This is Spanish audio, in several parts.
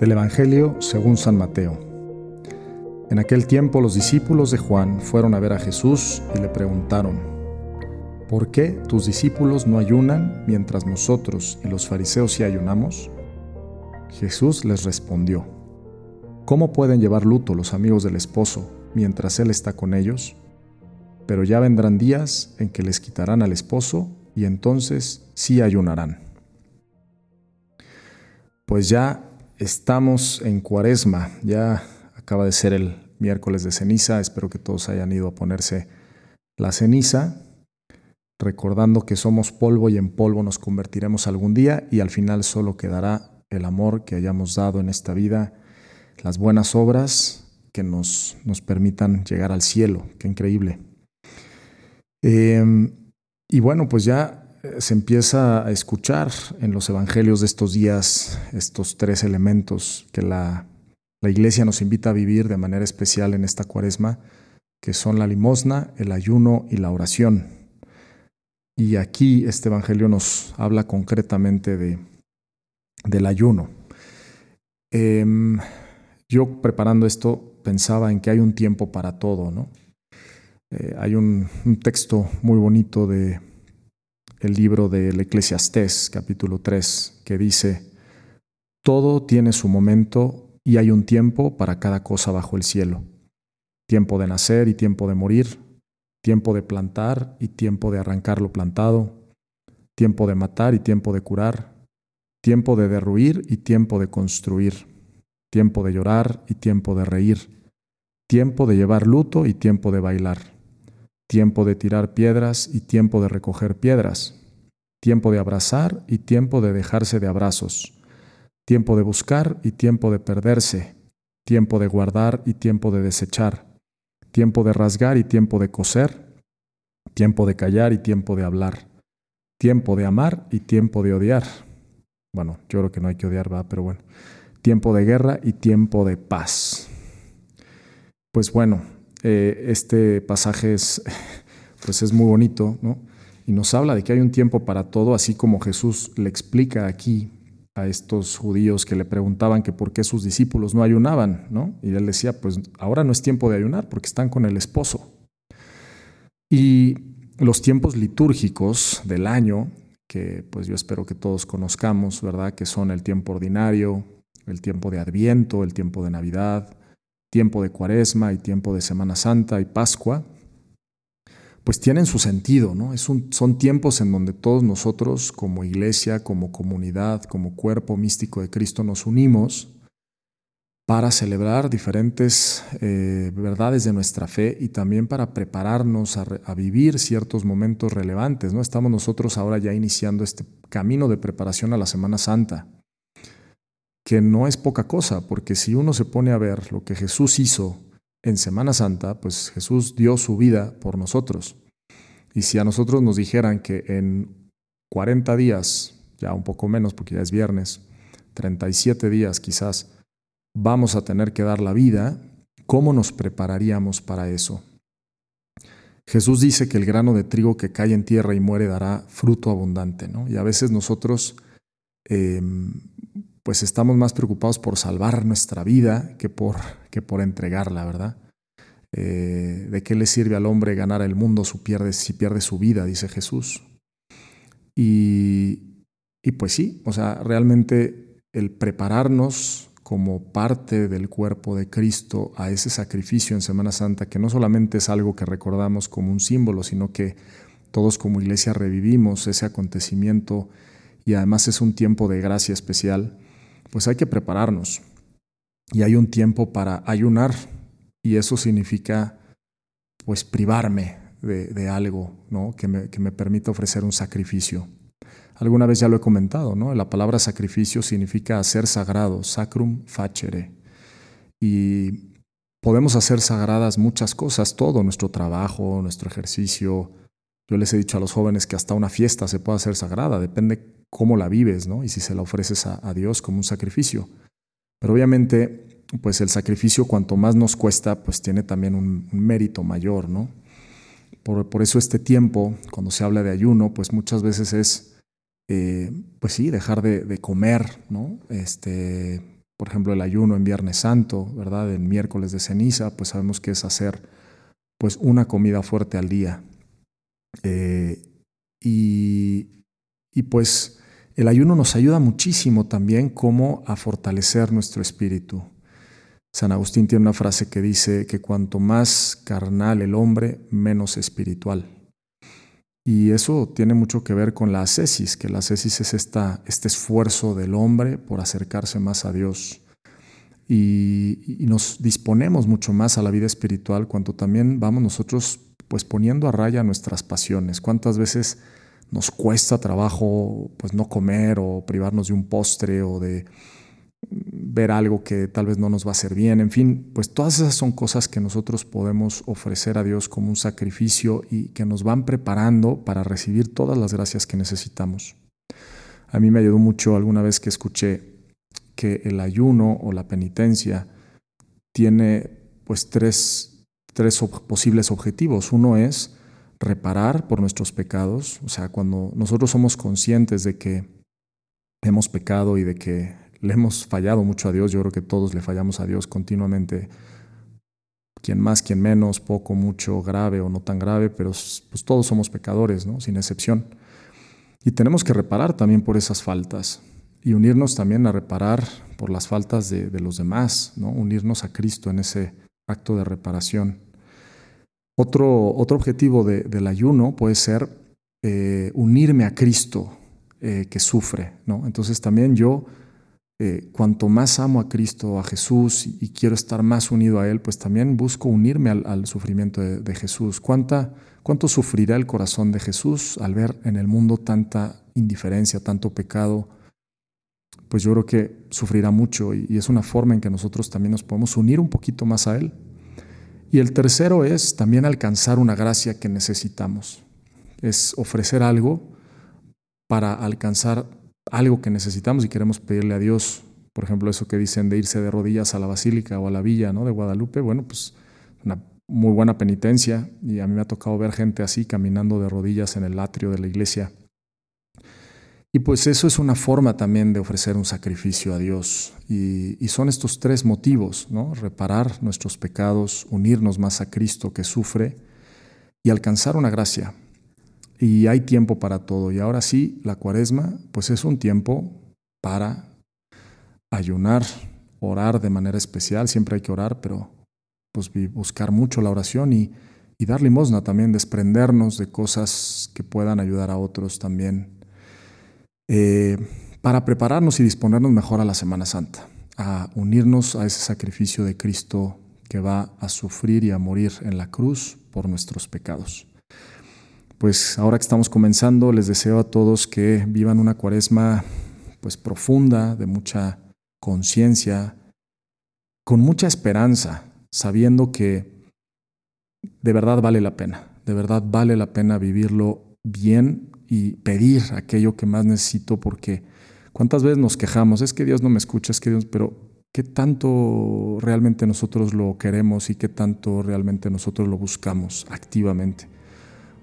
Del Evangelio según San Mateo. En aquel tiempo los discípulos de Juan fueron a ver a Jesús y le preguntaron, ¿por qué tus discípulos no ayunan mientras nosotros y los fariseos sí ayunamos? Jesús les respondió, ¿cómo pueden llevar luto los amigos del esposo mientras él está con ellos? Pero ya vendrán días en que les quitarán al esposo y entonces sí ayunarán. Pues ya Estamos en cuaresma, ya acaba de ser el miércoles de ceniza, espero que todos hayan ido a ponerse la ceniza, recordando que somos polvo y en polvo nos convertiremos algún día y al final solo quedará el amor que hayamos dado en esta vida, las buenas obras que nos, nos permitan llegar al cielo, qué increíble. Em, y bueno, pues ya se empieza a escuchar en los evangelios de estos días estos tres elementos que la, la, iglesia nos invita a vivir de manera especial en esta cuaresma, que son la limosna, el ayuno y la oración. Y aquí este evangelio nos habla concretamente de, del ayuno. Em, yo preparando esto pensaba en que hay un tiempo para todo, ¿no? Eh, hay un, un texto muy bonito de el libro del Eclesiastés, capítulo 3, que dice, Todo tiene su momento y hay un tiempo para cada cosa bajo el cielo. Tiempo de nacer y tiempo de morir, tiempo de plantar y tiempo de arrancar lo plantado, tiempo de matar y tiempo de curar, tiempo de derruir y tiempo de construir, tiempo de llorar y tiempo de reír, tiempo de llevar luto y tiempo de bailar tiempo de tirar piedras y tiempo de recoger piedras, tiempo de abrazar y tiempo de dejarse de abrazos, tiempo de buscar y tiempo de perderse, tiempo de guardar y tiempo de desechar, tiempo de rasgar y tiempo de coser, tiempo de callar y tiempo de hablar, tiempo de amar y tiempo de odiar. Bueno, yo creo que no hay que odiar, va, pero bueno. Tiempo de guerra y tiempo de paz. Pues bueno, eh, este pasaje es, pues es muy bonito, ¿no? Y nos habla de que hay un tiempo para todo, así como Jesús le explica aquí a estos judíos que le preguntaban que por qué sus discípulos no ayunaban, ¿no? Y él decía, pues ahora no es tiempo de ayunar porque están con el esposo. Y los tiempos litúrgicos del año, que pues yo espero que todos conozcamos, ¿verdad? Que son el tiempo ordinario, el tiempo de Adviento, el tiempo de Navidad, tiempo de cuaresma y tiempo de Semana Santa y Pascua, pues tienen su sentido, ¿no? Son tiempos en donde todos nosotros como iglesia, como comunidad, como cuerpo místico de Cristo nos unimos para celebrar diferentes eh, verdades de nuestra fe y también para prepararnos a, a, vivir ciertos momentos relevantes. ¿no? Estamos nosotros ahora ya iniciando este camino de preparación a la Semana Santa que no es poca cosa, porque si uno se pone a ver lo que Jesús hizo en Semana Santa, pues Jesús dio su vida por nosotros. Y si a nosotros nos dijeran que en 40 días, ya un poco menos porque ya es viernes, 37 días quizás, vamos a tener que dar la vida, ¿cómo nos prepararíamos para eso? Jesús dice que el grano de trigo que cae en tierra y muere dará fruto abundante, ¿no? Y a veces nosotros em, pues estamos más preocupados por salvar nuestra vida que por, que por entregarla, ¿verdad? Eh, ¿De qué le sirve al hombre ganar el mundo si pierde, si pierde su vida? Dice Jesús. Y, y pues sí, o sea, realmente el prepararnos como parte del cuerpo de Cristo a ese sacrificio en Semana Santa, que no solamente es algo que recordamos como un símbolo, sino que todos como iglesia revivimos ese acontecimiento y además es un tiempo de gracia especial pues hay que prepararnos. Y hay un tiempo para ayunar y eso significa pues privarme de, algo ¿no? que, me, que me permita ofrecer un sacrificio. Alguna vez ya lo he comentado, ¿no? La palabra sacrificio significa hacer sagrado, sacrum facere. Y podemos hacer sagradas muchas cosas, todo, nuestro trabajo, nuestro ejercicio. Yo les he dicho a los jóvenes que hasta una fiesta se puede hacer sagrada, depende cómo la vives, ¿no? Y si se la ofreces a, Dios como un sacrificio. Pero obviamente, pues el sacrificio cuanto más nos cuesta, pues tiene también un, mérito mayor, ¿no? Por, eso este tiempo, cuando se habla de ayuno, pues muchas veces es, eh, pues sí, dejar de, comer, ¿no? Este, por ejemplo, el ayuno en Viernes Santo, ¿verdad? En miércoles de ceniza, pues sabemos que es hacer pues una comida fuerte al día. Eh, y, y pues el ayuno nos ayuda muchísimo también como a fortalecer nuestro espíritu. San Agustín tiene una frase que dice que cuanto más carnal el hombre, menos espiritual. Y eso tiene mucho que ver con la ascesis, que la ascesis es esta, este esfuerzo del hombre por acercarse más a Dios. Y, nos disponemos mucho más a la vida espiritual cuanto también vamos nosotros pues poniendo a raya nuestras pasiones. ¿Cuántas veces nos cuesta trabajo pues no comer o privarnos de un postre o de ver algo que tal vez no nos va a hacer bien, en fin, pues todas esas son cosas que nosotros podemos ofrecer a Dios como un sacrificio y que nos van preparando para recibir todas las gracias que necesitamos. A mí me ayudó mucho alguna vez que escuché que el ayuno o la penitencia tiene pues tres, tres posibles objetivos. Uno es reparar por nuestros pecados, o sea, cuando nosotros somos conscientes de que hemos pecado y de que le hemos fallado mucho a Dios, yo creo que todos le fallamos a Dios continuamente, quien más, quien menos, poco, mucho, grave o no tan grave, pero pues todos somos pecadores, ¿no? sin excepción. Y tenemos que reparar también por esas faltas y unirnos también a reparar por las faltas de, los demás, ¿no? unirnos a Cristo en ese acto de reparación. Otro, otro objetivo del ayuno puede ser eh, unirme a Cristo eh, que sufre. ¿no? Entonces también yo eh, cuanto más amo a Cristo, a Jesús y, quiero estar más unido a Él, pues también busco unirme al, sufrimiento de, Jesús. ¿Cuánta, ¿Cuánto sufrirá el corazón de Jesús al ver en el mundo tanta indiferencia, tanto pecado? Pues yo creo que sufrirá mucho y, y es una forma en que nosotros también nos podemos unir un poquito más a Él. Y el tercero es también alcanzar una gracia que necesitamos. Es ofrecer algo para alcanzar algo que necesitamos y queremos pedirle a Dios, por ejemplo, eso que dicen de irse de rodillas a la basílica o a la villa ¿no? de Guadalupe, bueno, pues una muy buena penitencia y a mí me ha tocado ver gente así caminando de rodillas en el atrio de la iglesia. Y pues eso es una forma también de ofrecer un sacrificio a Dios. Y, son estos tres motivos, ¿no? Reparar nuestros pecados, unirnos más a Cristo que sufre y alcanzar una gracia y hay tiempo para todo. Y ahora sí, la cuaresma, pues es un tiempo para ayunar, orar de manera especial, siempre hay que orar, pero pues buscar mucho la oración y dar limosna también, desprendernos de cosas que puedan ayudar a otros también, eh, para prepararnos y disponernos mejor a la Semana Santa, a unirnos a ese sacrificio de Cristo que va a sufrir y a morir en la cruz por nuestros pecados. Pues ahora que estamos comenzando, les deseo a todos que vivan una cuaresma pues profunda, de mucha conciencia, con mucha esperanza, sabiendo que de verdad vale la pena, de verdad vale la pena vivirlo bien y pedir aquello que más necesito porque cuántas veces nos quejamos, es que Dios no me escucha, es que Dios, pero ¿qué tanto realmente nosotros lo queremos y qué tanto realmente nosotros lo buscamos activamente?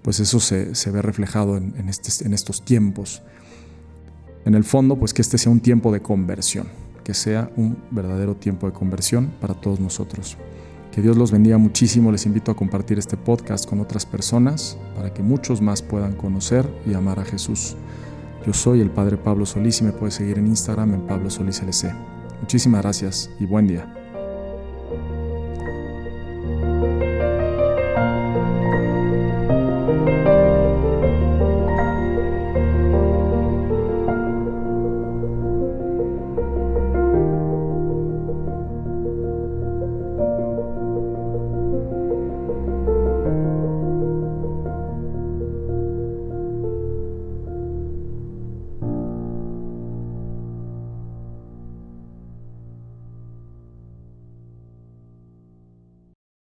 pues eso se, ve reflejado en, en estos tiempos. En el fondo, pues que este sea un tiempo de conversión, que sea un verdadero tiempo de conversión para todos nosotros. Que Dios los bendiga muchísimo. Les invito a compartir este podcast con otras personas para que muchos más puedan conocer y amar a Jesús. Yo soy el Padre Pablo Solís y me puedes seguir en Instagram en Pablo Solís LC. Muchísimas gracias y buen día.